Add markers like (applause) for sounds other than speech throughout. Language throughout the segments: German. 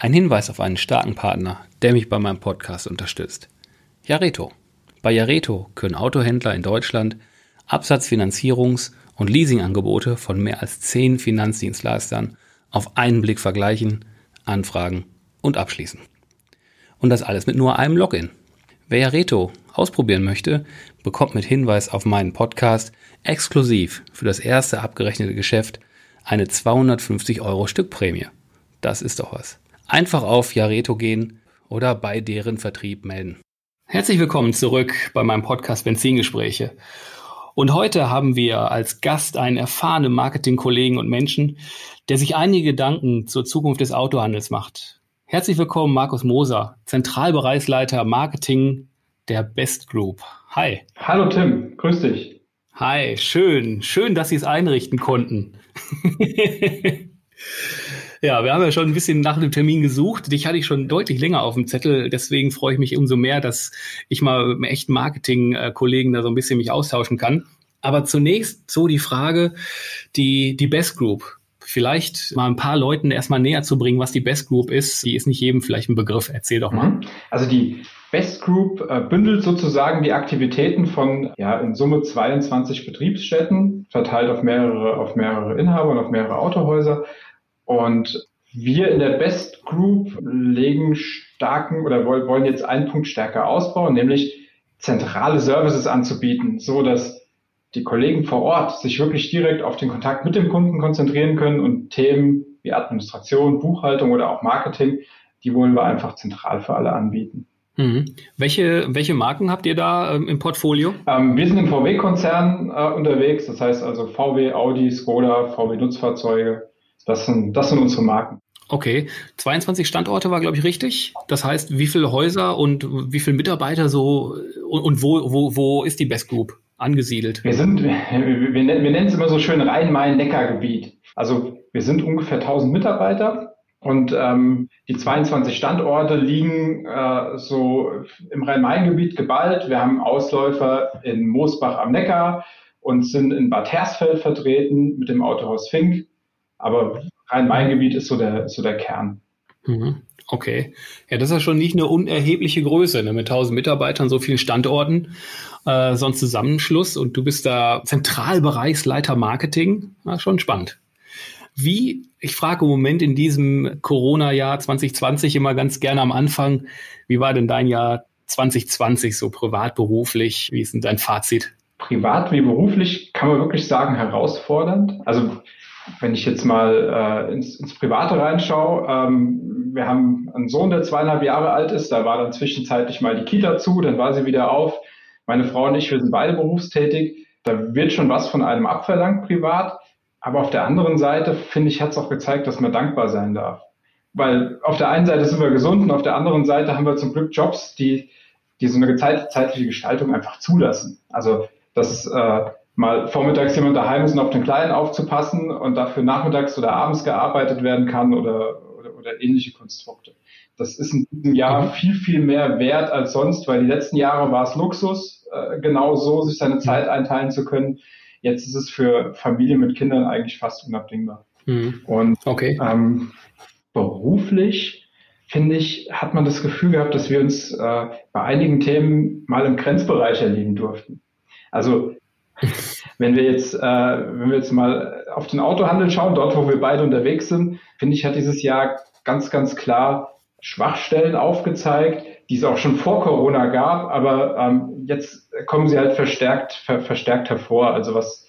ein Hinweis auf einen starken Partner, der mich bei meinem Podcast unterstützt. Jareto. Bei Jareto können Autohändler in Deutschland Absatzfinanzierungs- und Leasingangebote von mehr als zehn Finanzdienstleistern auf einen Blick vergleichen, anfragen und abschließen. Und das alles mit nur einem Login. Wer Jareto ausprobieren möchte, bekommt mit Hinweis auf meinen Podcast exklusiv für das erste abgerechnete Geschäft eine 250 Euro Stückprämie. Das ist doch was einfach auf Jareto gehen oder bei deren Vertrieb melden. Herzlich willkommen zurück bei meinem Podcast Benzingespräche. Und heute haben wir als Gast einen erfahrenen Marketingkollegen und Menschen, der sich einige Gedanken zur Zukunft des Autohandels macht. Herzlich willkommen, Markus Moser, Zentralbereichsleiter Marketing der Best Group. Hi. Hallo Tim, grüß dich. Hi, schön, schön, dass Sie es einrichten konnten. (laughs) Ja, wir haben ja schon ein bisschen nach dem Termin gesucht. Dich hatte ich schon deutlich länger auf dem Zettel. Deswegen freue ich mich umso mehr, dass ich mal mit echten Marketing-Kollegen da so ein bisschen mich austauschen kann. Aber zunächst so die Frage, die, die Best Group. Vielleicht mal ein paar Leuten erstmal näher zu bringen, was die Best Group ist. Die ist nicht jedem vielleicht ein Begriff. Erzähl doch mal. Mhm. Also die Best Group äh, bündelt sozusagen die Aktivitäten von ja in Summe 22 Betriebsstätten, verteilt auf mehrere, auf mehrere Inhaber und auf mehrere Autohäuser und wir in der Best Group legen starken oder wollen jetzt einen Punkt stärker ausbauen, nämlich zentrale Services anzubieten, so dass die Kollegen vor Ort sich wirklich direkt auf den Kontakt mit dem Kunden konzentrieren können und Themen wie Administration, Buchhaltung oder auch Marketing, die wollen wir einfach zentral für alle anbieten. Mhm. Welche, welche Marken habt ihr da ähm, im Portfolio? Ähm, wir sind im VW-Konzern äh, unterwegs, das heißt also VW, Audi, Skoda, VW Nutzfahrzeuge, das sind, das sind unsere Marken. Okay, 22 Standorte war, glaube ich, richtig. Das heißt, wie viele Häuser und wie viele Mitarbeiter so und, und wo, wo, wo ist die Best Group angesiedelt? Wir sind, wir, wir, wir nennen es immer so schön Rhein-Main-Neckar-Gebiet. Also wir sind ungefähr 1000 Mitarbeiter und ähm, die 22 Standorte liegen äh, so im Rhein-Main-Gebiet geballt. Wir haben Ausläufer in Moosbach am Neckar und sind in Bad Hersfeld vertreten mit dem Autohaus Fink aber Rhein-Main-Gebiet ist so der, ist so der Kern. Mhm. Okay. Ja, das ist ja schon nicht eine unerhebliche Größe, ne? mit 1000 Mitarbeitern, so vielen Standorten, äh, so ein Zusammenschluss und du bist da Zentralbereichsleiter Marketing. Ja, schon spannend. Wie, ich frage im Moment in diesem Corona-Jahr 2020 immer ganz gerne am Anfang, wie war denn dein Jahr 2020 so privat, beruflich? Wie ist denn dein Fazit? Privat wie beruflich kann man wirklich sagen herausfordernd. Also wenn ich jetzt mal äh, ins, ins Private reinschaue, ähm, wir haben einen Sohn, der zweieinhalb Jahre alt ist, da war dann zwischenzeitlich mal die Kita zu, dann war sie wieder auf. Meine Frau und ich, wir sind beide berufstätig. Da wird schon was von einem abverlangt privat. Aber auf der anderen Seite, finde ich, hat es auch gezeigt, dass man dankbar sein darf. Weil auf der einen Seite sind wir gesund und auf der anderen Seite haben wir zum Glück Jobs, die, die so eine zeitliche Gestaltung einfach zulassen. Also das äh, mal vormittags jemand daheim ist und auf den Kleinen aufzupassen und dafür nachmittags oder abends gearbeitet werden kann oder, oder, oder ähnliche Konstrukte. Das ist in diesem Jahr mhm. viel, viel mehr wert als sonst, weil die letzten Jahre war es Luxus, äh, genau so sich seine Zeit mhm. einteilen zu können. Jetzt ist es für Familien mit Kindern eigentlich fast unabdingbar. Mhm. Und okay. ähm, beruflich finde ich, hat man das Gefühl gehabt, dass wir uns äh, bei einigen Themen mal im Grenzbereich erleben durften. Also (laughs) wenn wir jetzt, äh, wenn wir jetzt mal auf den Autohandel schauen, dort wo wir beide unterwegs sind, finde ich, hat dieses Jahr ganz, ganz klar Schwachstellen aufgezeigt, die es auch schon vor Corona gab, aber ähm, jetzt kommen sie halt verstärkt, ver, verstärkt hervor. Also was,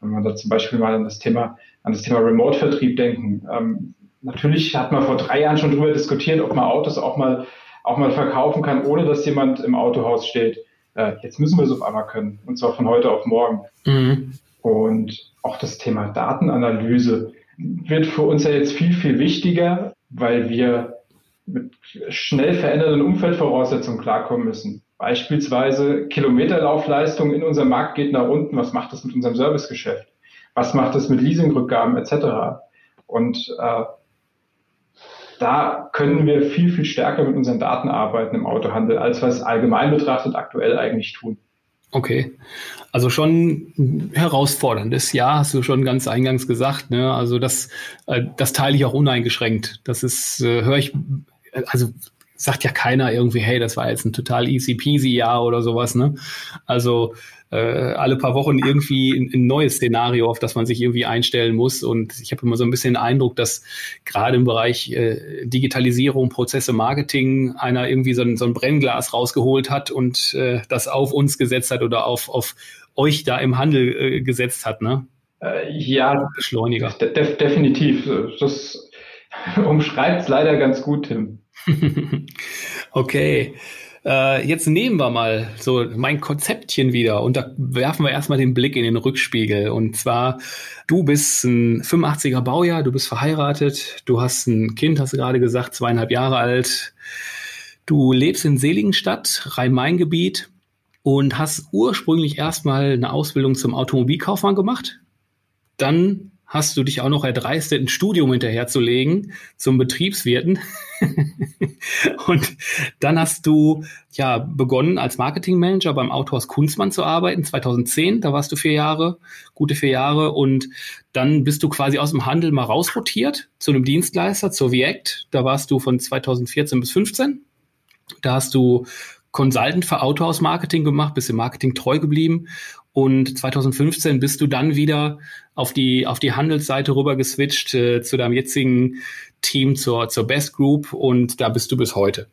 wenn man da zum Beispiel mal an das Thema, an das Thema Remote-Vertrieb denken. Ähm, natürlich hat man vor drei Jahren schon darüber diskutiert, ob man Autos auch mal, auch mal verkaufen kann, ohne dass jemand im Autohaus steht äh, jetzt müssen wir es auf einmal können, und zwar von heute auf morgen. Mhm. Und auch das Thema Datenanalyse wird für uns ja jetzt viel, viel wichtiger, weil wir mit schnell verändernden Umfeldvoraussetzungen klarkommen müssen. Beispielsweise Kilometerlaufleistung in unserem Markt geht nach unten. Was macht das mit unserem Servicegeschäft? Was macht das mit Leasingrückgaben etc.? Und äh, da können wir viel, viel stärker mit unseren Daten arbeiten im Autohandel, als wir es allgemein betrachtet aktuell eigentlich tun. Okay, also schon herausforderndes Jahr, hast du schon ganz eingangs gesagt. Ne? Also das, äh, das teile ich auch uneingeschränkt. Das ist, äh, höre ich, also sagt ja keiner irgendwie, hey, das war jetzt ein total easy peasy Jahr oder sowas. Ne? Also äh, alle paar Wochen irgendwie ein, ein, neues Szenario, auf das man sich irgendwie einstellen muss. Und ich habe immer so ein bisschen den Eindruck, dass gerade im Bereich äh, Digitalisierung, Prozesse, Marketing einer irgendwie so ein, so ein Brennglas rausgeholt hat und äh, das auf uns gesetzt hat oder auf, auf euch da im Handel äh, gesetzt hat. Ne? Äh, ja, Beschleuniger. De definitiv. Das (laughs) umschreibt es leider ganz gut, Tim. (laughs) okay. Äh, jetzt nehmen wir mal so mein Konzeptchen wieder und da werfen wir erstmal den Blick in den Rückspiegel. Und zwar, du bist ein 85er Baujahr, du bist verheiratet, du hast ein Kind, hast du gerade gesagt, zweieinhalb Jahre alt. Du lebst in Seligenstadt, Rhein-Main-Gebiet und hast ursprünglich erstmal eine Ausbildung zum Automobilkaufmann gemacht. Dann hast du dich auch noch erdreistet, ein Studium hinterherzulegen zum Betriebswirten. (laughs) und dann hast du ja begonnen als Marketingmanager beim Autohaus Kunstmann zu arbeiten, 2010. Da warst du vier Jahre, gute vier Jahre. Und dann bist du quasi aus dem Handel mal rausrotiert zu einem Dienstleister, zur Viact. Da warst du von 2014 bis 15. Da hast du Consultant für Autohaus Marketing gemacht, bist im Marketing treu geblieben und 2015 bist du dann wieder auf die, auf die Handelsseite rüber geswitcht äh, zu deinem jetzigen Team, zur, zur Best Group und da bist du bis heute.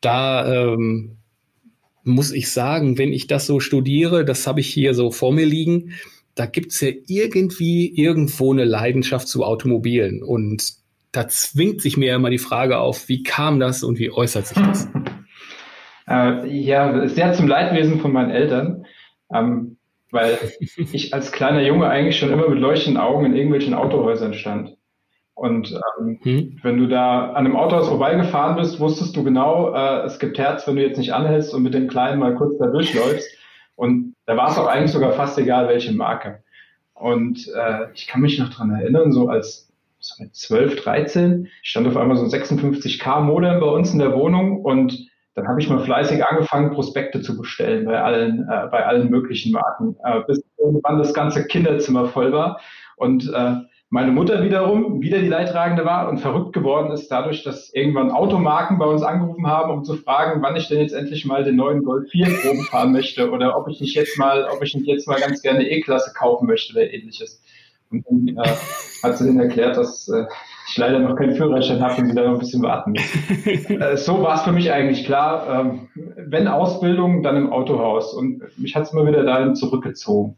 Da ähm, muss ich sagen, wenn ich das so studiere, das habe ich hier so vor mir liegen, da gibt's ja irgendwie irgendwo eine Leidenschaft zu Automobilen. Und da zwingt sich mir immer die Frage auf, wie kam das und wie äußert sich das? Äh, ja, sehr zum Leidwesen von meinen Eltern. Ähm, weil ich als kleiner Junge eigentlich schon immer mit leuchtenden Augen in irgendwelchen Autohäusern stand. Und ähm, hm. wenn du da an einem Autohaus vorbeigefahren bist, wusstest du genau, äh, es gibt Herz, wenn du jetzt nicht anhältst und mit dem Kleinen mal kurz da durchläufst. Und da war es auch eigentlich sogar fast egal, welche Marke. Und äh, ich kann mich noch dran erinnern, so als so mit 12, 13 stand auf einmal so ein 56K Modem bei uns in der Wohnung und dann habe ich mal fleißig angefangen, Prospekte zu bestellen bei allen, äh, bei allen möglichen Marken, äh, bis irgendwann das ganze Kinderzimmer voll war. Und äh, meine Mutter wiederum wieder die Leidtragende war und verrückt geworden ist dadurch, dass irgendwann Automarken bei uns angerufen haben, um zu fragen, wann ich denn jetzt endlich mal den neuen Golf 4 Proben fahren möchte oder ob ich nicht jetzt mal, ob ich nicht jetzt mal ganz gerne E-Klasse kaufen möchte oder ähnliches. Und dann äh, hat sie denen erklärt, dass äh, ich leider noch keinen Führerschein habe und sie da noch ein bisschen warten muss. (laughs) äh, so war es für mich eigentlich klar. Ähm, wenn Ausbildung, dann im Autohaus. Und mich hat es immer wieder dahin zurückgezogen.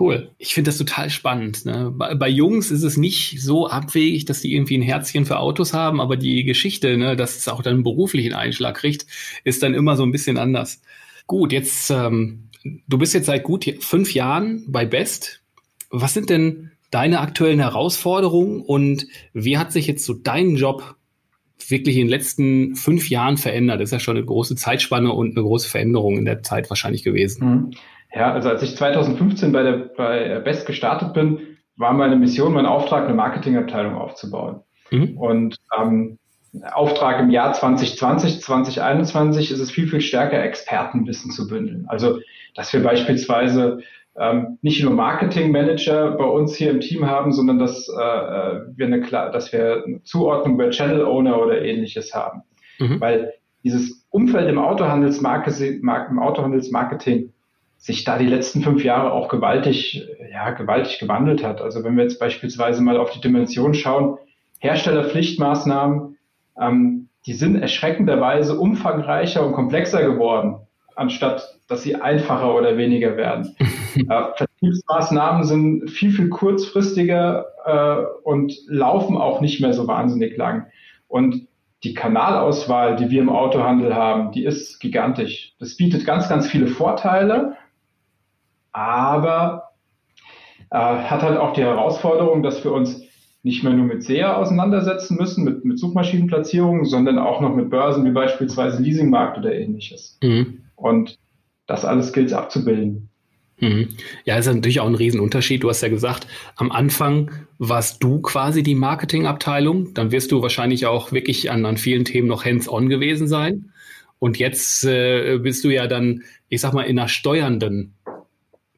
Cool. Ich finde das total spannend. Ne? Bei, bei, Jungs ist es nicht so abwegig, dass die irgendwie ein Herzchen für Autos haben, aber die Geschichte, ne, dass es auch dann einen beruflichen Einschlag kriegt, ist dann immer so ein bisschen anders. Gut, jetzt, ähm, du bist jetzt seit gut fünf Jahren bei Best. Was sind denn deine aktuellen Herausforderungen und wie hat sich jetzt so dein Job wirklich in den letzten fünf Jahren verändert? Das ist ja schon eine große Zeitspanne und eine große Veränderung in der Zeit wahrscheinlich gewesen. Mhm. Ja, also als ich 2015 bei der bei Best gestartet bin, war meine Mission, mein Auftrag, eine Marketingabteilung aufzubauen. Mhm. Und ähm, Auftrag im Jahr 2020, 2021 ist es viel, viel stärker, Expertenwissen zu bündeln. Also, dass wir beispielsweise ähm, nicht nur Marketing-Manager bei uns hier im Team haben, sondern dass, äh, äh wir, eine, dass wir eine Zuordnung bei Channel-Owner oder ähnliches haben. Mhm. Weil dieses Umfeld im Autohandelsmarketing, im Autohandelsmarketing sich da die letzten fünf Jahre auch gewaltig, ja, gewaltig gewandelt hat. Also wenn wir jetzt beispielsweise mal auf die Dimension schauen, Herstellerpflichtmaßnahmen, ähm, die sind erschreckenderweise umfangreicher und komplexer geworden, anstatt dass sie einfacher oder weniger werden. (laughs) äh, Vertriebsmaßnahmen sind viel, viel kurzfristiger äh, und laufen auch nicht mehr so wahnsinnig lang. Und die Kanalauswahl, die wir im Autohandel haben, die ist gigantisch. Das bietet ganz, ganz viele Vorteile, aber äh, hat halt auch die Herausforderung, dass wir uns nicht mehr nur mit SEA auseinandersetzen müssen, mit, mit Suchmaschinenplatzierungen, sondern auch noch mit Börsen wie beispielsweise Leasingmarkt oder ähnliches. Mhm. Und das alles gilt es abzubilden. Mhm. Ja, ist natürlich auch ein Riesenunterschied. Du hast ja gesagt, am Anfang warst du quasi die Marketingabteilung. Dann wirst du wahrscheinlich auch wirklich an, an vielen Themen noch hands-on gewesen sein. Und jetzt äh, bist du ja dann, ich sag mal, in einer steuernden,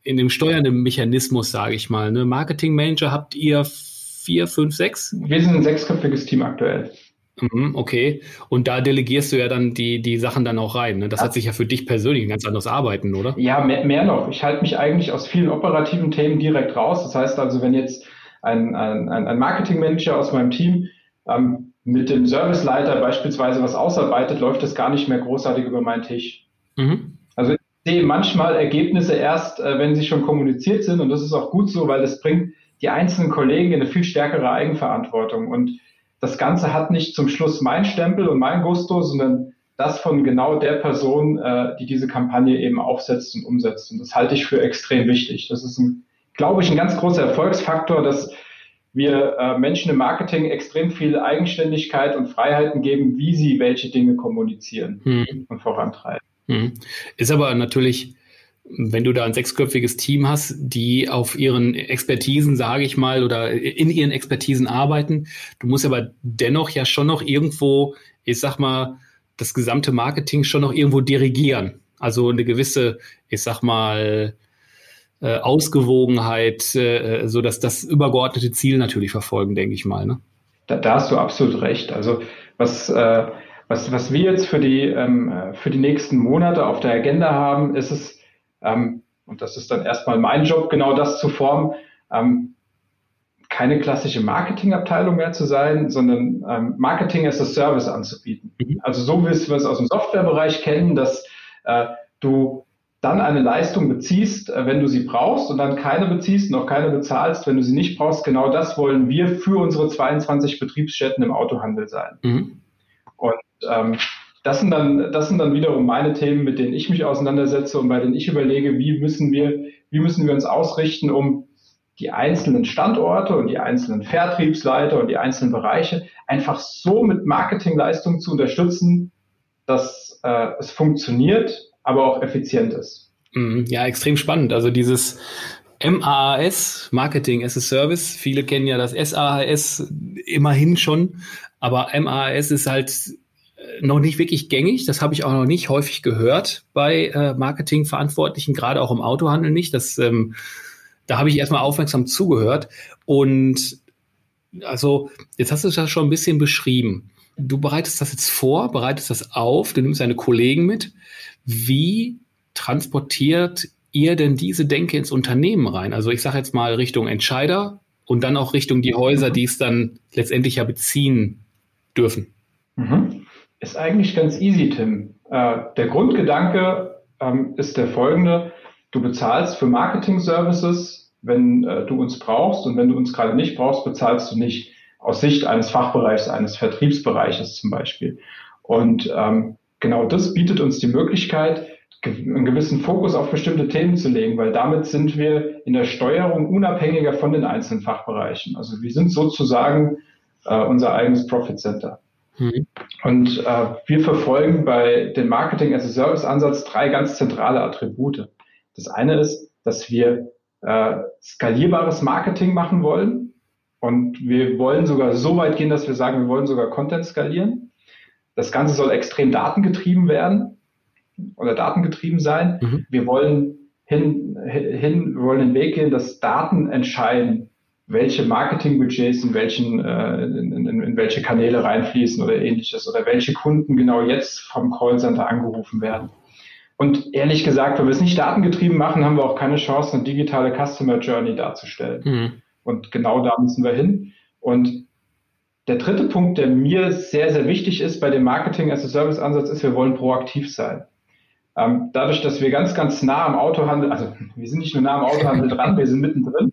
in dem steuernden Mechanismus, sage ich mal. Ne? Marketingmanager habt ihr vier, fünf, sechs? Wir sind ein sechsköpfiges Team aktuell. Mhm, okay. Und da delegierst du ja dann die, die Sachen dann auch rein. Ne? Das hat sich ja für dich persönlich ein ganz anderes Arbeiten, oder? Ja, mehr, mehr noch. Ich halte mich eigentlich aus vielen operativen Themen direkt raus. Das heißt also, wenn jetzt ein, ein, ein Marketingmanager aus meinem Team ähm, mit dem Serviceleiter beispielsweise was ausarbeitet, läuft das gar nicht mehr großartig über meinen Tisch. Mhm. Also ich sehe manchmal Ergebnisse erst, äh, wenn sie schon kommuniziert sind und das ist auch gut so, weil das bringt die einzelnen Kollegen in eine viel stärkere Eigenverantwortung und das Ganze hat nicht zum Schluss mein Stempel und mein Gusto, sondern das von genau der Person, äh, die diese Kampagne eben aufsetzt und umsetzt. Und das halte ich für extrem wichtig. Das ist, ein, glaube ich, ein ganz großer Erfolgsfaktor, dass wir äh, Menschen im Marketing extrem viel Eigenständigkeit und Freiheiten geben, wie sie welche Dinge kommunizieren hm. und vorantreiben. Hm. Ist aber natürlich wenn du da ein sechsköpfiges Team hast, die auf ihren Expertisen, sage ich mal, oder in ihren Expertisen arbeiten, du musst aber dennoch ja schon noch irgendwo, ich sag mal, das gesamte Marketing schon noch irgendwo dirigieren. Also eine gewisse, ich sag mal, äh, Ausgewogenheit, äh, so dass das übergeordnete Ziel natürlich verfolgen, denke ich mal. Ne? Da, da hast du absolut recht. Also was äh, was, was wir jetzt für die, ähm, für die nächsten Monate auf der Agenda haben, ist es, ähm, und das ist dann erstmal mein Job, genau das zu formen, ähm, keine klassische Marketingabteilung mehr zu sein, sondern ähm, Marketing as a Service anzubieten. Mhm. Also so wie wir es aus dem Softwarebereich kennen, dass äh, du dann eine Leistung beziehst, äh, wenn du sie brauchst und dann keine beziehst, noch keine bezahlst, wenn du sie nicht brauchst. Genau das wollen wir für unsere 22 Betriebsstätten im Autohandel sein. Mhm. Und ähm, das sind dann, das sind dann wiederum meine Themen, mit denen ich mich auseinandersetze und bei denen ich überlege, wie müssen wir, wie müssen wir uns ausrichten, um die einzelnen Standorte und die einzelnen Vertriebsleiter und die einzelnen Bereiche einfach so mit Marketingleistungen zu unterstützen, dass äh, es funktioniert, aber auch effizient ist. Mhm. Ja, extrem spannend. Also dieses MAAS, Marketing as a Service, viele kennen ja das SAAS immerhin schon, aber MAAS ist halt noch nicht wirklich gängig. Das habe ich auch noch nicht häufig gehört bei äh, Marketingverantwortlichen, gerade auch im Autohandel nicht. Das, ähm, da habe ich erstmal aufmerksam zugehört. Und also, jetzt hast du das schon ein bisschen beschrieben. Du bereitest das jetzt vor, bereitest das auf, du nimmst deine Kollegen mit. Wie transportiert ihr denn diese Denke ins Unternehmen rein? Also ich sage jetzt mal Richtung Entscheider und dann auch Richtung die Häuser, die es dann letztendlich ja beziehen dürfen. Mhm. Ist eigentlich ganz easy, Tim. Äh, der Grundgedanke ähm, ist der folgende. Du bezahlst für Marketing-Services, wenn äh, du uns brauchst und wenn du uns gerade nicht brauchst, bezahlst du nicht aus Sicht eines Fachbereichs, eines Vertriebsbereiches zum Beispiel. Und ähm, genau das bietet uns die Möglichkeit, einen gewissen Fokus auf bestimmte Themen zu legen, weil damit sind wir in der Steuerung unabhängiger von den einzelnen Fachbereichen. Also wir sind sozusagen äh, unser eigenes Profit Center. Mhm. Und äh, wir verfolgen bei dem Marketing as a Service Ansatz drei ganz zentrale Attribute. Das eine ist, dass wir äh, skalierbares Marketing machen wollen. Und wir wollen sogar so weit gehen, dass wir sagen, wir wollen sogar Content skalieren. Das Ganze soll extrem datengetrieben werden oder datengetrieben sein. Mhm. Wir wollen hin, hin, wir wollen den Weg gehen, dass Daten entscheiden, welche Marketingbudgets in welchen äh, in, in, in welche Kanäle reinfließen oder ähnliches oder welche Kunden genau jetzt vom Callcenter angerufen werden. Und ehrlich gesagt, wenn wir es nicht datengetrieben machen, haben wir auch keine Chance, eine digitale Customer Journey darzustellen. Mhm. Und genau da müssen wir hin. Und der dritte Punkt, der mir sehr, sehr wichtig ist bei dem Marketing as a Service Ansatz, ist, wir wollen proaktiv sein. Ähm, dadurch, dass wir ganz, ganz nah am Autohandel, also wir sind nicht nur nah am Autohandel dran, wir sind mittendrin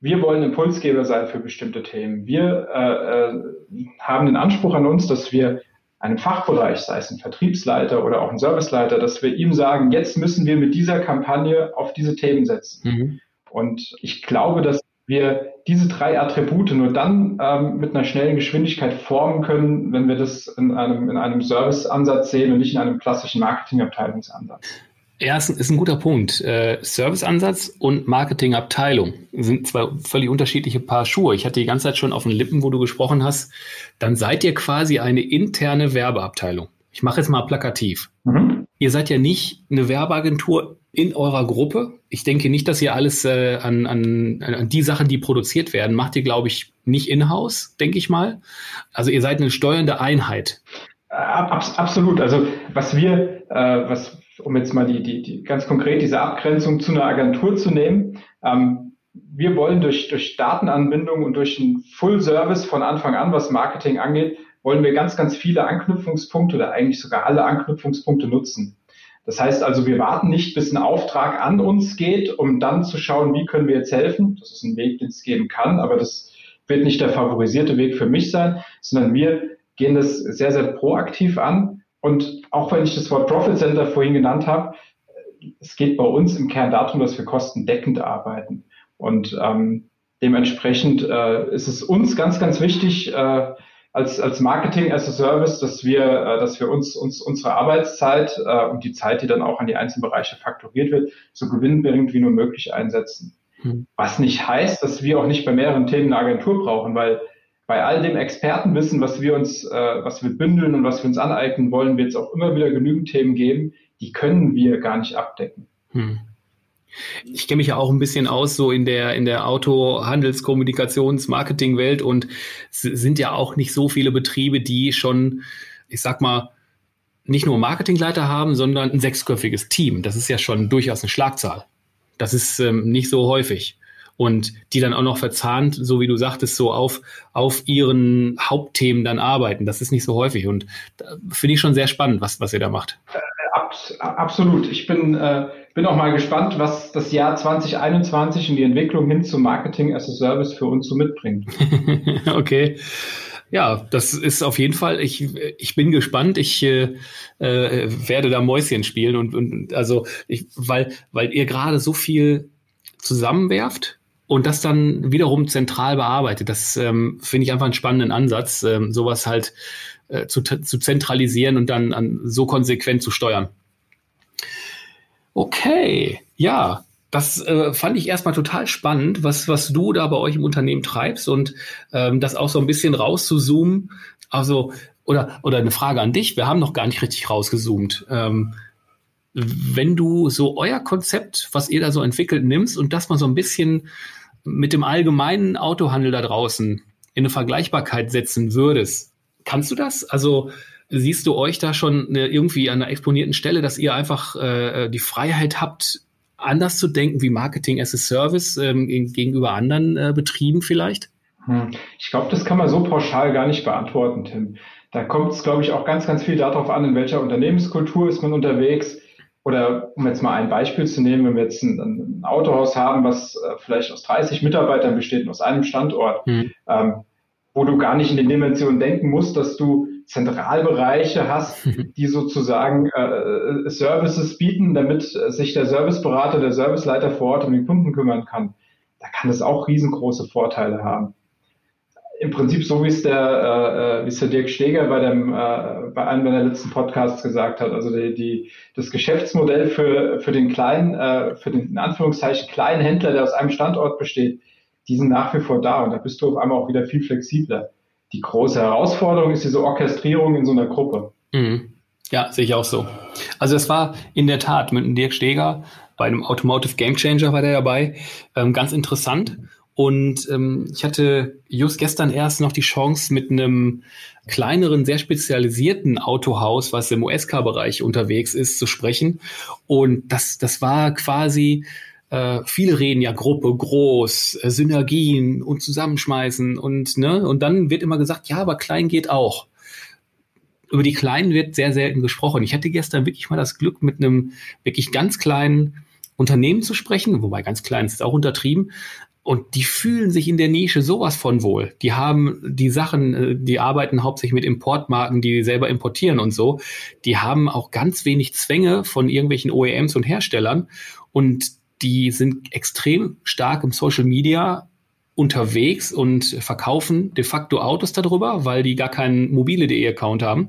wir wollen Impulsgeber sein für bestimmte Themen. Wir äh, äh, haben den Anspruch an uns, dass wir einem Fachbereich, sei es ein Vertriebsleiter oder auch ein Serviceleiter, dass wir ihm sagen, jetzt müssen wir mit dieser Kampagne auf diese Themen setzen. Mhm. Und ich glaube, dass wir diese drei Attribute nur dann ähm, mit einer schnellen Geschwindigkeit formen können, wenn wir das in einem, in einem Serviceansatz sehen und nicht in einem klassischen Marketingabteilungsansatz. Ja, ist, ist ein guter Punkt. Äh, Serviceansatz und Marketingabteilung sind zwei völlig unterschiedliche Paar Schuhe. Ich hatte die ganze Zeit schon auf den Lippen, wo du gesprochen hast. Dann seid ihr quasi eine interne Werbeabteilung. Ich mache jetzt mal plakativ. Mhm. Ihr seid ja nicht eine Werbeagentur in eurer Gruppe. Ich denke nicht, dass ihr alles äh, an, an, an die Sachen, die produziert werden, macht ihr, glaube ich, nicht in-house, denke ich mal. Also ihr seid eine steuernde Einheit. Ab, absolut. Also was wir, äh, was um jetzt mal die, die, die ganz konkret diese Abgrenzung zu einer Agentur zu nehmen, ähm, wir wollen durch, durch Datenanbindung und durch einen Full Service von Anfang an, was Marketing angeht, wollen wir ganz, ganz viele Anknüpfungspunkte oder eigentlich sogar alle Anknüpfungspunkte nutzen. Das heißt also, wir warten nicht, bis ein Auftrag an uns geht, um dann zu schauen, wie können wir jetzt helfen. Das ist ein Weg, den es geben kann, aber das wird nicht der favorisierte Weg für mich sein, sondern wir gehen das sehr, sehr proaktiv an und auch wenn ich das Wort Profit Center vorhin genannt habe, es geht bei uns im Kern darum, dass wir kostendeckend arbeiten. Und ähm, dementsprechend äh, ist es uns ganz, ganz wichtig, äh, als, als Marketing as a Service, dass wir, äh, dass wir uns, uns unsere Arbeitszeit äh, und die Zeit, die dann auch an die einzelnen Bereiche faktoriert wird, so gewinnbringend wie nur möglich einsetzen. Hm. Was nicht heißt, dass wir auch nicht bei mehreren Themen eine Agentur brauchen, weil bei all dem Expertenwissen, was wir uns, äh, was wir bündeln und was wir uns aneignen wollen, wird es auch immer wieder genügend Themen geben, die können wir gar nicht abdecken. Hm. Ich kenne mich ja auch ein bisschen aus so in der in der Auto Handels Kommunikations Marketing Welt und es sind ja auch nicht so viele Betriebe, die schon ich sag mal nicht nur Marketingleiter haben, sondern ein sechsköpfiges Team. Das ist ja schon durchaus eine Schlagzahl. Das ist ähm, nicht so häufig und die dann auch noch verzahnt, so wie du sagtest, so auf, auf ihren Hauptthemen dann arbeiten. Das ist nicht so häufig und finde ich schon sehr spannend, was, was ihr da macht. Äh, absolut. Ich bin, äh, bin auch mal gespannt, was das Jahr 2021 und die Entwicklung hin zum Marketing as a Service für uns so mitbringt. (laughs) okay. Ja, das ist auf jeden Fall, ich, ich bin gespannt. Ich äh, äh, werde da Mäuschen spielen und, und also ich, weil, weil ihr gerade so viel zusammenwerft und das dann wiederum zentral bearbeitet. Das ähm, finde ich einfach einen spannenden Ansatz, ähm, sowas halt äh, zu, zu zentralisieren und dann an, so konsequent zu steuern. Okay, ja, das äh, fand ich erstmal total spannend, was, was du da bei euch im Unternehmen treibst und ähm, das auch so ein bisschen rauszuzoomen. Also, oder, oder eine Frage an dich, wir haben noch gar nicht richtig rausgezoomt. Ähm, wenn du so euer Konzept, was ihr da so entwickelt, nimmst und das mal so ein bisschen mit dem allgemeinen Autohandel da draußen in eine Vergleichbarkeit setzen würdest, kannst du das? Also siehst du euch da schon eine, irgendwie an einer exponierten Stelle, dass ihr einfach äh, die Freiheit habt, anders zu denken wie Marketing as a Service ähm, gegenüber anderen äh, Betrieben vielleicht? Hm. Ich glaube, das kann man so pauschal gar nicht beantworten, Tim. Da kommt es, glaube ich, auch ganz, ganz viel darauf an, in welcher Unternehmenskultur ist man unterwegs oder um jetzt mal ein Beispiel zu nehmen, wenn wir jetzt ein, ein Autohaus haben, was äh, vielleicht aus 30 Mitarbeitern besteht und aus einem Standort, mhm. ähm, wo du gar nicht in den Dimensionen denken musst, dass du Zentralbereiche hast, (laughs) die sozusagen äh, äh, Services bieten, damit sich der Serviceberater, der Serviceleiter vor Ort um den Kunden kümmern kann. Da kann es auch riesengroße Vorteile haben im Prinzip so, wie es der, äh, äh, wie es der Dirk Steger bei dem, äh, bei einem der letzten Podcasts gesagt hat. Also die, die, das Geschäftsmodell für, für den kleinen, äh, für den in Anführungszeichen kleinen Händler, der aus einem Standort besteht, die sind nach wie vor da und da bist du auf einmal auch wieder viel flexibler. Die große Herausforderung ist diese Orchestrierung in so einer Gruppe. Mhm. Ja, sehe ich auch so. Also es war in der Tat mit dem Dirk Steger bei einem Automotive Game Changer war der dabei, ähm, ganz interessant. Und ähm, ich hatte just gestern erst noch die Chance, mit einem kleineren, sehr spezialisierten Autohaus, was im USK-Bereich unterwegs ist, zu sprechen. Und das, das war quasi, äh, viele reden ja Gruppe, groß, äh, Synergien und zusammenschmeißen und ne, und dann wird immer gesagt, ja, aber klein geht auch. Über die Kleinen wird sehr selten gesprochen. Ich hatte gestern wirklich mal das Glück, mit einem wirklich ganz kleinen Unternehmen zu sprechen, wobei ganz klein ist auch untertrieben, und die fühlen sich in der Nische sowas von wohl. Die haben die Sachen, äh, die arbeiten hauptsächlich mit Importmarken, die selber importieren und so. Die haben auch ganz wenig Zwänge von irgendwelchen OEMs und Herstellern. Und die sind extrem stark im Social Media unterwegs und verkaufen de facto Autos darüber, weil die gar keinen mobile.de Account haben.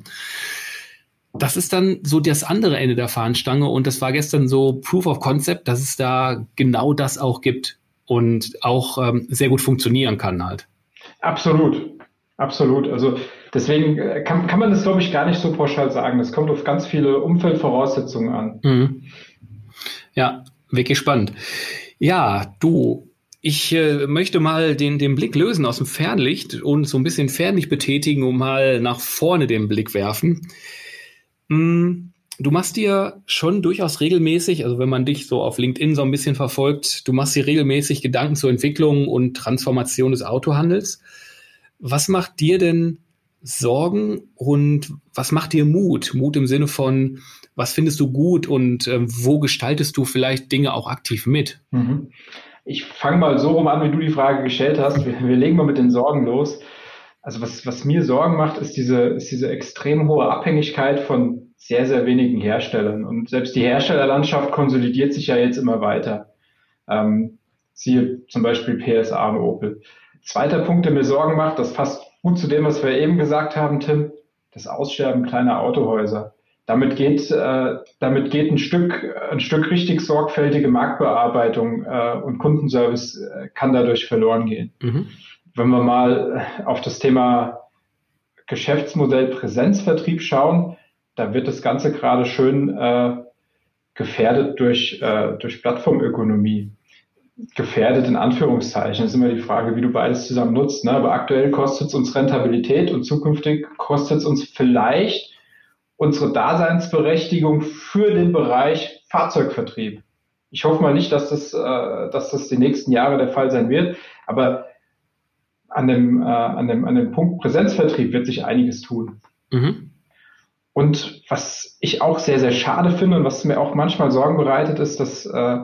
Das ist dann so das andere Ende der Fahnenstange und das war gestern so Proof of Concept, dass es da genau das auch gibt und auch ähm, sehr gut funktionieren kann halt. Absolut, absolut. Also deswegen äh, kann, kann man das, glaube ich, gar nicht so pauschal sagen. Das kommt auf ganz viele Umfeldvoraussetzungen an. Mhm. Ja, wirklich spannend. Ja, du, ich äh, möchte mal den, den Blick lösen aus dem Fernlicht und so ein bisschen Fernlicht betätigen und mal nach vorne den Blick werfen. Hm, du machst dir schon durchaus regelmäßig, also wenn man dich so auf LinkedIn so ein bisschen verfolgt, du machst dir regelmäßig Gedanken zur Entwicklung und Transformation des Autohandels. Was macht dir denn Sorgen und was macht dir Mut? Mut im Sinne von, was findest du gut und äh, wo gestaltest du vielleicht Dinge auch aktiv mit? Mhm. Ich fange mal so rum an, wie du die Frage gestellt hast. Wir, wir legen mal mit den Sorgen los. Also was, was mir Sorgen macht, ist diese, ist diese extrem hohe Abhängigkeit von sehr, sehr wenigen Herstellern. Und selbst die Herstellerlandschaft konsolidiert sich ja jetzt immer weiter. Ähm, siehe zum Beispiel PSA und Opel. Zweiter Punkt, der mir Sorgen macht, das passt gut zu dem, was wir eben gesagt haben, Tim, das Aussterben kleiner Autohäuser. Damit geht, äh, damit geht ein Stück, ein Stück richtig sorgfältige Marktbearbeitung äh, und Kundenservice äh, kann dadurch verloren gehen. Mhm. Wenn wir mal auf das Thema Geschäftsmodell Präsenzvertrieb schauen, da wird das Ganze gerade schön äh, gefährdet durch, äh, durch Plattformökonomie gefährdet in Anführungszeichen. Das ist immer die Frage, wie du beides zusammen nutzt. Ne? Aber aktuell kostet es uns Rentabilität und zukünftig kostet es uns vielleicht unsere Daseinsberechtigung für den Bereich Fahrzeugvertrieb. Ich hoffe mal nicht, dass das, äh, dass das die nächsten Jahre der Fall sein wird, aber an dem, äh, an dem, an dem Punkt Präsenzvertrieb wird sich einiges tun. Mhm. Und was ich auch sehr, sehr schade finde und was mir auch manchmal Sorgen bereitet, ist, dass äh,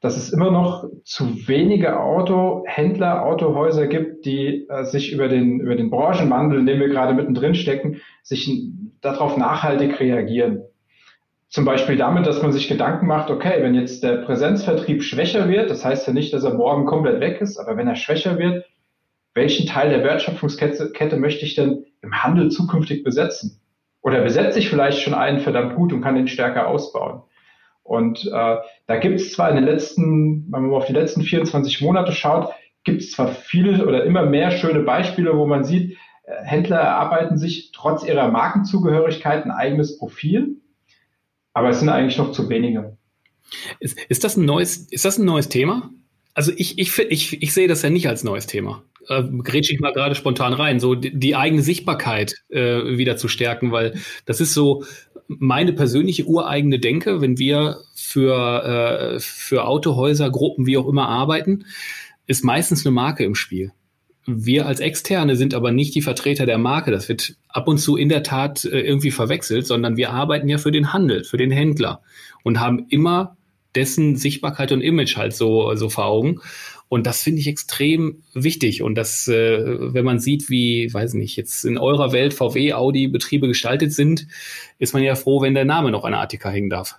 dass es immer noch zu wenige Autohändler, Autohäuser gibt, die äh, sich über den, über den Branchenwandel, in dem wir gerade mittendrin stecken, sich darauf nachhaltig reagieren. Zum Beispiel damit, dass man sich Gedanken macht, okay, wenn jetzt der Präsenzvertrieb schwächer wird, das heißt ja nicht, dass er morgen komplett weg ist, aber wenn er schwächer wird, welchen Teil der Wertschöpfungskette Kette möchte ich denn im Handel zukünftig besetzen? Oder besetze ich vielleicht schon einen verdammt gut und kann den stärker ausbauen? Und äh, da gibt es zwar in den letzten, wenn man auf die letzten 24 Monate schaut, gibt es zwar viele oder immer mehr schöne Beispiele, wo man sieht, äh, Händler erarbeiten sich trotz ihrer Markenzugehörigkeit ein eigenes Profil, aber es sind eigentlich noch zu wenige. Ist, ist, das ein neues, ist das ein neues Thema? Also ich, ich, ich, ich sehe das ja nicht als neues Thema. Äh, grätsche ich mal gerade spontan rein, so die, die eigene Sichtbarkeit äh, wieder zu stärken, weil das ist so, meine persönliche ureigene Denke, wenn wir für, äh, für Autohäuser, Gruppen, wie auch immer arbeiten, ist meistens eine Marke im Spiel. Wir als Externe sind aber nicht die Vertreter der Marke. Das wird ab und zu in der Tat äh, irgendwie verwechselt, sondern wir arbeiten ja für den Handel, für den Händler und haben immer dessen Sichtbarkeit und Image halt so, so vor Augen. Und das finde ich extrem wichtig. Und das, äh, wenn man sieht, wie, weiß nicht, jetzt in eurer Welt VW, Audi Betriebe gestaltet sind, ist man ja froh, wenn der Name noch an der Attika hängen darf.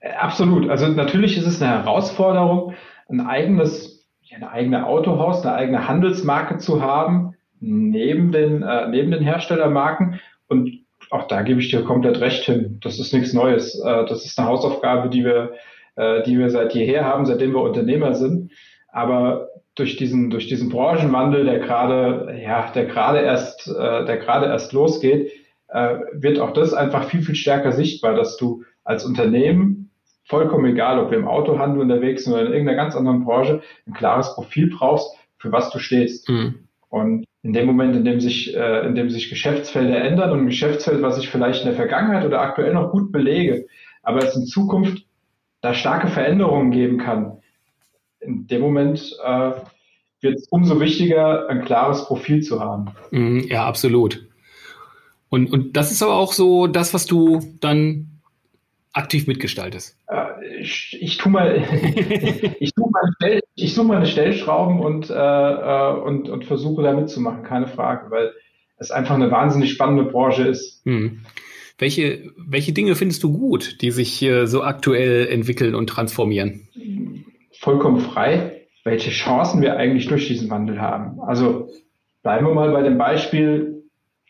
Äh, absolut. Also natürlich ist es eine Herausforderung, ein eigenes, ein eigenes Autohaus, eine eigene Handelsmarke zu haben, neben den, äh, neben den Herstellermarken. Und auch da gebe ich dir komplett recht hin. Das ist nichts Neues. Äh, das ist eine Hausaufgabe, die wir, äh, die wir seit jeher haben, seitdem wir Unternehmer sind. Aber durch diesen, durch diesen Branchenwandel, der gerade, ja, der gerade erst, äh, der gerade erst losgeht, äh, wird auch das einfach viel, viel stärker sichtbar, dass du als Unternehmen, vollkommen egal, ob wir im Autohandel unterwegs sind oder in irgendeiner ganz anderen Branche, ein klares Profil brauchst, für was du stehst. Mhm. Und in dem Moment, in dem sich, äh, in dem sich Geschäftsfelder ändern und ein Geschäftsfeld, was ich vielleicht in der Vergangenheit oder aktuell noch gut belege, aber es in Zukunft da starke Veränderungen geben kann, in dem Moment äh, wird es umso wichtiger, ein klares Profil zu haben. Mhm, ja, absolut. Und, und das ist aber auch so das, was du dann aktiv mitgestaltest. Äh, ich, ich tue mal, (laughs) ich suche meine, Stell, ich suche meine Stellschrauben und, äh, äh, und, und versuche da mitzumachen, keine Frage, weil es einfach eine wahnsinnig spannende Branche ist. Hm. Welche, welche Dinge findest du gut, die sich äh, so aktuell entwickeln und transformieren? Vollkommen frei. welche Chancen wir eigentlich durch diesen Wandel haben. Also bleiben wir mal bei dem Beispiel,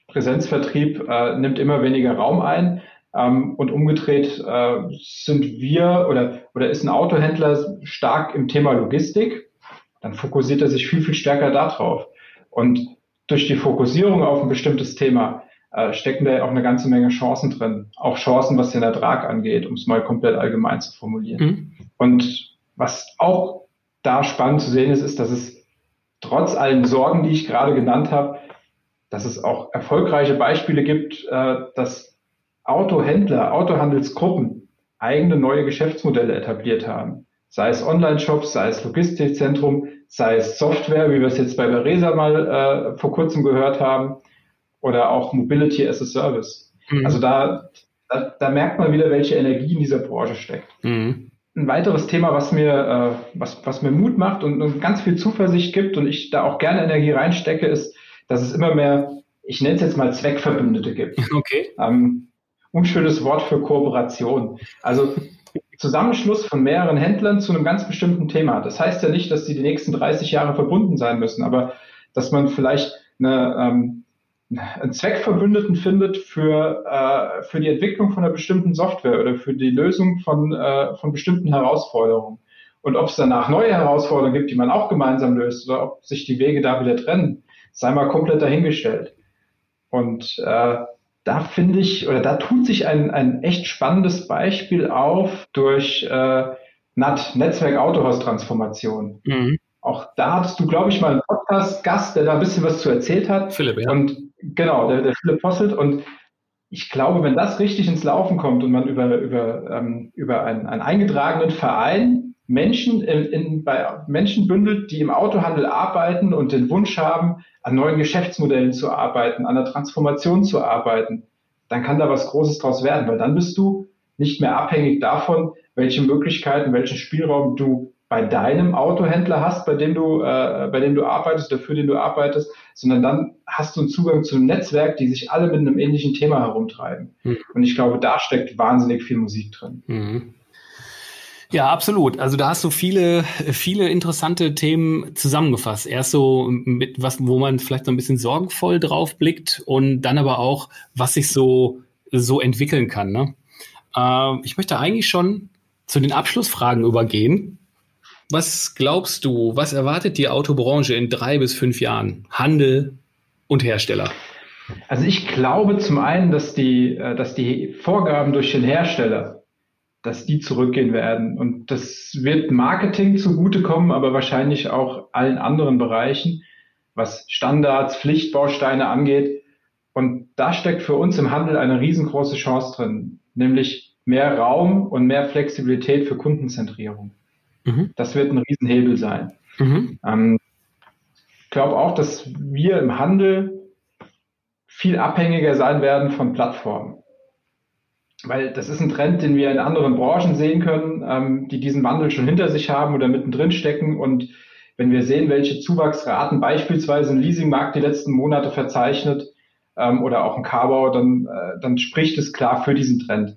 Präsenzvertrieb äh, nimmt immer weniger Raum ein. Ähm, und umgedreht äh, sind wir oder, oder ist ein Autohändler stark im Thema Logistik, dann fokussiert er sich viel, viel stärker darauf. Und durch die Fokussierung auf ein bestimmtes Thema äh, stecken da ja auch eine ganze Menge Chancen drin. Auch Chancen, was den Ertrag angeht, um es mal komplett allgemein zu formulieren. Mhm. Und was auch da spannend zu sehen ist, ist, dass es trotz allen Sorgen, die ich gerade genannt habe, dass es auch erfolgreiche Beispiele gibt, äh, dass Autohändler, Autohandelsgruppen eigene neue Geschäftsmodelle etabliert haben. Sei es Online-Shops, sei es Logistikzentrum, sei es Software, wie wir es jetzt bei Veresa mal äh, vor kurzem gehört haben, oder auch Mobility as a Service. Mhm. Also da, da, da, merkt man wieder, welche Energie in dieser Branche steckt. Mhm. Ein weiteres Thema, was mir, äh, was, was mir Mut macht und, und ganz viel Zuversicht gibt und ich da auch gerne Energie reinstecke, ist, dass es immer mehr, ich nenne es jetzt mal Zweckverbündete gibt. (laughs) Okay. Ähm, unschönes Wort für Kooperation. Also Zusammenschluss von mehreren Händlern zu einem ganz bestimmten Thema. Das heißt ja nicht, dass sie die nächsten 30 Jahre verbunden sein müssen, aber dass man vielleicht eine, ähm, einen Zweckverbündeten findet für, äh, für die Entwicklung von einer bestimmten Software oder für die Lösung von, äh, von bestimmten Herausforderungen. Und ob es danach neue Herausforderungen gibt, die man auch gemeinsam löst, oder ob sich die Wege da wieder trennen, sei mal komplett dahingestellt. Und äh, da finde ich, oder da tut sich ein, ein echt spannendes Beispiel auf durch äh, NAT, Netzwerk Autohaus Transformation. Mhm. Auch da hattest du, glaube ich, mal einen Podcast-Gast, der da ein bisschen was zu erzählt hat. Philipp, ja. Und genau, der, der Philipp Posselt. Und ich glaube, wenn das richtig ins Laufen kommt und man über, über, ähm, über einen, einen eingetragenen Verein Menschen in, in, bei Menschen bündelt, die im Autohandel arbeiten und den Wunsch haben, an neuen Geschäftsmodellen zu arbeiten, an der Transformation zu arbeiten, dann kann da was Großes draus werden, weil dann bist du nicht mehr abhängig davon, welche Möglichkeiten, welchen Spielraum du bei deinem Autohändler hast, bei dem du, äh, bei dem du arbeitest oder für den du arbeitest, sondern dann hast du einen Zugang zu einem Netzwerk, die sich alle mit einem ähnlichen Thema herumtreiben. Mhm. Und ich glaube, da steckt wahnsinnig viel Musik drin. Mhm. Ja, absolut. Also da hast du viele, viele interessante Themen zusammengefasst. Erst so mit was, wo man vielleicht so ein bisschen sorgenvoll drauf blickt und dann aber auch, was sich so, so entwickeln kann. Ne? Äh, ich möchte eigentlich schon zu den Abschlussfragen übergehen. Was glaubst du, was erwartet die Autobranche in drei bis fünf Jahren? Handel und Hersteller? Also ich glaube zum einen, dass die, äh, dass die Vorgaben durch den Hersteller dass die zurückgehen werden. Und das wird Marketing zugutekommen, aber wahrscheinlich auch allen anderen Bereichen, was Standards, Pflichtbausteine angeht. Und da steckt für uns im Handel eine riesengroße Chance drin, nämlich mehr Raum und mehr Flexibilität für Kundenzentrierung. Mhm. Das wird ein Riesenhebel sein. Mhm. Ähm, ich glaube auch, dass wir im Handel viel abhängiger sein werden von Plattformen weil das ist ein Trend, den wir in anderen Branchen sehen können, ähm, die diesen Wandel schon hinter sich haben oder mittendrin stecken. Und wenn wir sehen, welche Zuwachsraten beispielsweise ein Leasingmarkt die letzten Monate verzeichnet ähm, oder auch ein Carbau, dann, äh, dann spricht es klar für diesen Trend.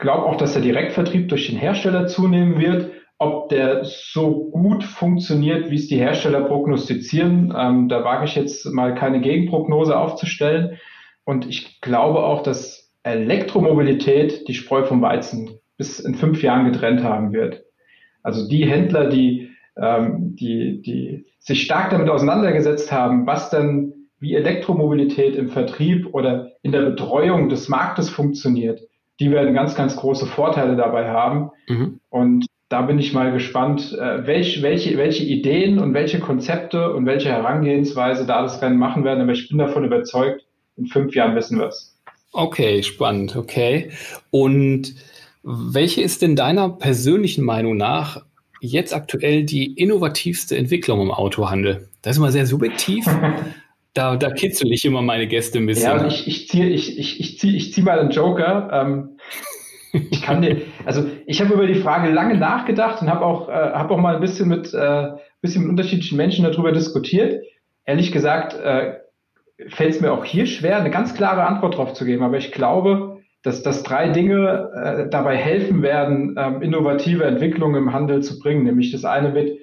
Ich glaube auch, dass der Direktvertrieb durch den Hersteller zunehmen wird. Ob der so gut funktioniert, wie es die Hersteller prognostizieren, ähm, da wage ich jetzt mal keine Gegenprognose aufzustellen. Und ich glaube auch, dass Elektromobilität die Spreu vom Weizen bis in fünf Jahren getrennt haben wird. Also die Händler, die, ähm, die, die sich stark damit auseinandergesetzt haben, was denn wie Elektromobilität im Vertrieb oder in der Betreuung des Marktes funktioniert, die werden ganz, ganz große Vorteile dabei haben. Mhm. Und da bin ich mal gespannt, äh, welche, welche, welche Ideen und welche Konzepte und welche Herangehensweise da das Rennen machen werden. Aber ich bin davon überzeugt, in fünf Jahren wissen wir es. Okay, spannend, okay. Und welche ist denn deiner persönlichen Meinung nach jetzt aktuell die innovativste Entwicklung im Autohandel? Das ist immer sehr subjektiv. (laughs) Da, da kitzel ich immer meine Gäste ein bisschen. Ja, ich, ich ziehe ich, ich, ich zieh, ich zieh mal einen Joker. Ähm, (laughs) ich kann dir, also ich habe über die Frage lange nachgedacht und habe auch, äh, hab auch mal ein bisschen mit, äh, bisschen mit unterschiedlichen Menschen darüber diskutiert. Ehrlich gesagt, äh, fällt es mir auch hier schwer, eine ganz klare Antwort drauf zu geben. Aber ich glaube, dass, dass drei Dinge äh, dabei helfen werden, ähm, innovative Entwicklungen im Handel zu bringen. Nämlich das eine wird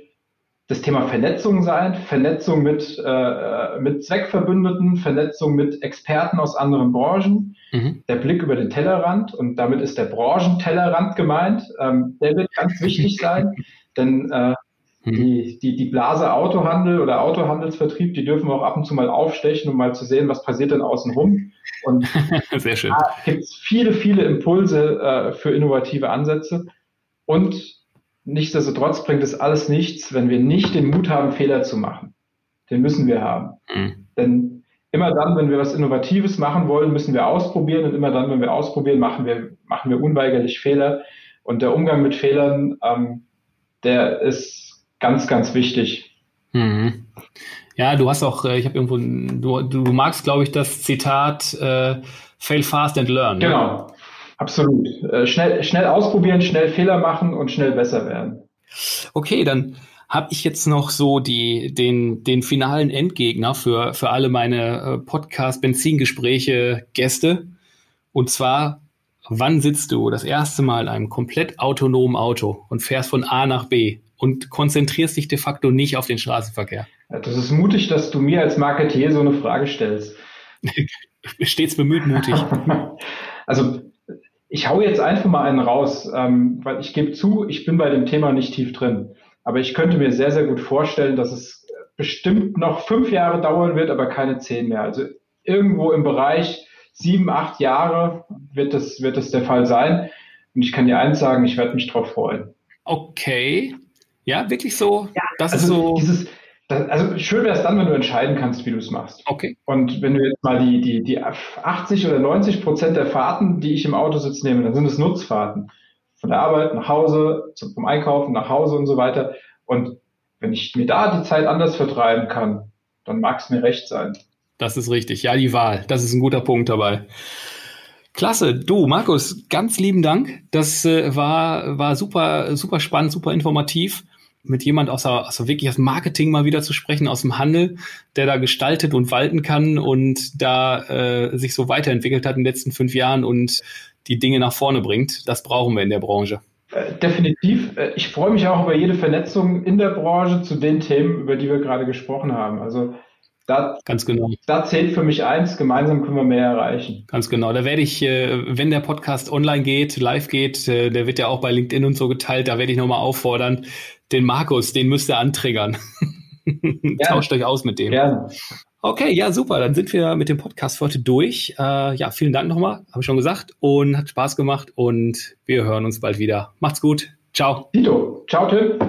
das Thema Vernetzung sein, Vernetzung mit, äh, mit Zweckverbündeten, Vernetzung mit Experten aus anderen Branchen, mhm. der Blick über den Tellerrand und damit ist der Branchentellerrand gemeint. Ähm, der wird ganz (laughs) wichtig sein, denn äh, mhm. die, die, die Blase Autohandel oder Autohandelsvertrieb, die dürfen wir auch ab und zu mal aufstechen, um mal zu sehen, was passiert denn außen rum. Und (laughs) Sehr schön. da gibt es viele, viele Impulse äh, für innovative Ansätze. Und nichtsdestotrotz bringt es alles nichts, wenn wir nicht den Mut haben, Fehler zu machen. Den müssen wir haben. Mhm. Denn immer dann, wenn wir was Innovatives machen wollen, müssen wir ausprobieren und immer dann, wenn wir ausprobieren, machen wir, machen wir unweigerlich Fehler. Und der Umgang mit Fehlern, ähm, der ist ganz, ganz wichtig. Mhm. Ja, du hast auch, äh, ich habe irgendwo, du, du magst, glaube ich, das Zitat äh, Fail fast and learn. Ne? Absolut. Äh, schnell, schnell ausprobieren, schnell Fehler machen und schnell besser werden. Okay, dann habe ich jetzt noch so die, den, den finalen Endgegner für, für alle meine äh, Podcast-Benzingespräche-Gäste. Und zwar, wann sitzt du das erste Mal in einem komplett autonomen Auto und fährst von A nach B und konzentrierst dich de facto nicht auf den Straßenverkehr? Das ist mutig, dass du mir als Marketier so eine Frage stellst. (laughs) Stets bemüht, mutig. (laughs) also ich hau jetzt einfach mal einen raus, ähm, weil ich gebe zu, ich bin bei dem Thema nicht tief drin. Aber ich könnte mir sehr, sehr gut vorstellen, dass es bestimmt noch fünf Jahre dauern wird, aber keine zehn mehr. Also irgendwo im Bereich sieben, acht Jahre wird es, wird es der Fall sein. Und ich kann dir eins sagen, ich werde mich drauf freuen. Okay. Ja, wirklich so. Ja, das also ist so. Dieses, das, also schön wäre es dann, wenn du entscheiden kannst, wie du es machst. Okay. Und wenn du jetzt mal die, die, die 80 oder 90 Prozent der Fahrten, die ich im Auto sitze, nehme, dann sind es Nutzfahrten von der Arbeit nach Hause, zum Einkaufen nach Hause und so weiter. Und wenn ich mir da die Zeit anders vertreiben kann, dann mag es mir recht sein. Das ist richtig. Ja, die Wahl. Das ist ein guter Punkt dabei. Klasse. Du, Markus, ganz lieben Dank. Das äh, war, war super, super spannend, super informativ mit jemand aus der, der wirklich aus Marketing mal wieder zu sprechen, aus dem Handel, der da gestaltet und walten kann und da äh, sich so weiterentwickelt hat in den letzten fünf Jahren und die Dinge nach vorne bringt. Das brauchen wir in der Branche. Äh, definitiv. Äh, ich freue mich auch über jede Vernetzung in der Branche zu den Themen, über die wir gerade gesprochen haben. Also da, Ganz genau. Da zählt für mich eins, gemeinsam können wir mehr erreichen. Ganz genau. Da werde ich, äh, wenn der Podcast online geht, live geht, der wird ja auch bei LinkedIn und so geteilt, da werde ich nochmal auffordern, den Markus, den müsst ihr antriggern. (laughs) Tauscht euch aus mit dem. Gerne. Okay, ja, super. Dann sind wir mit dem Podcast für heute durch. Äh, ja, vielen Dank nochmal, habe ich schon gesagt. Und hat Spaß gemacht und wir hören uns bald wieder. Macht's gut. Ciao. Tito. Ciao, Tim.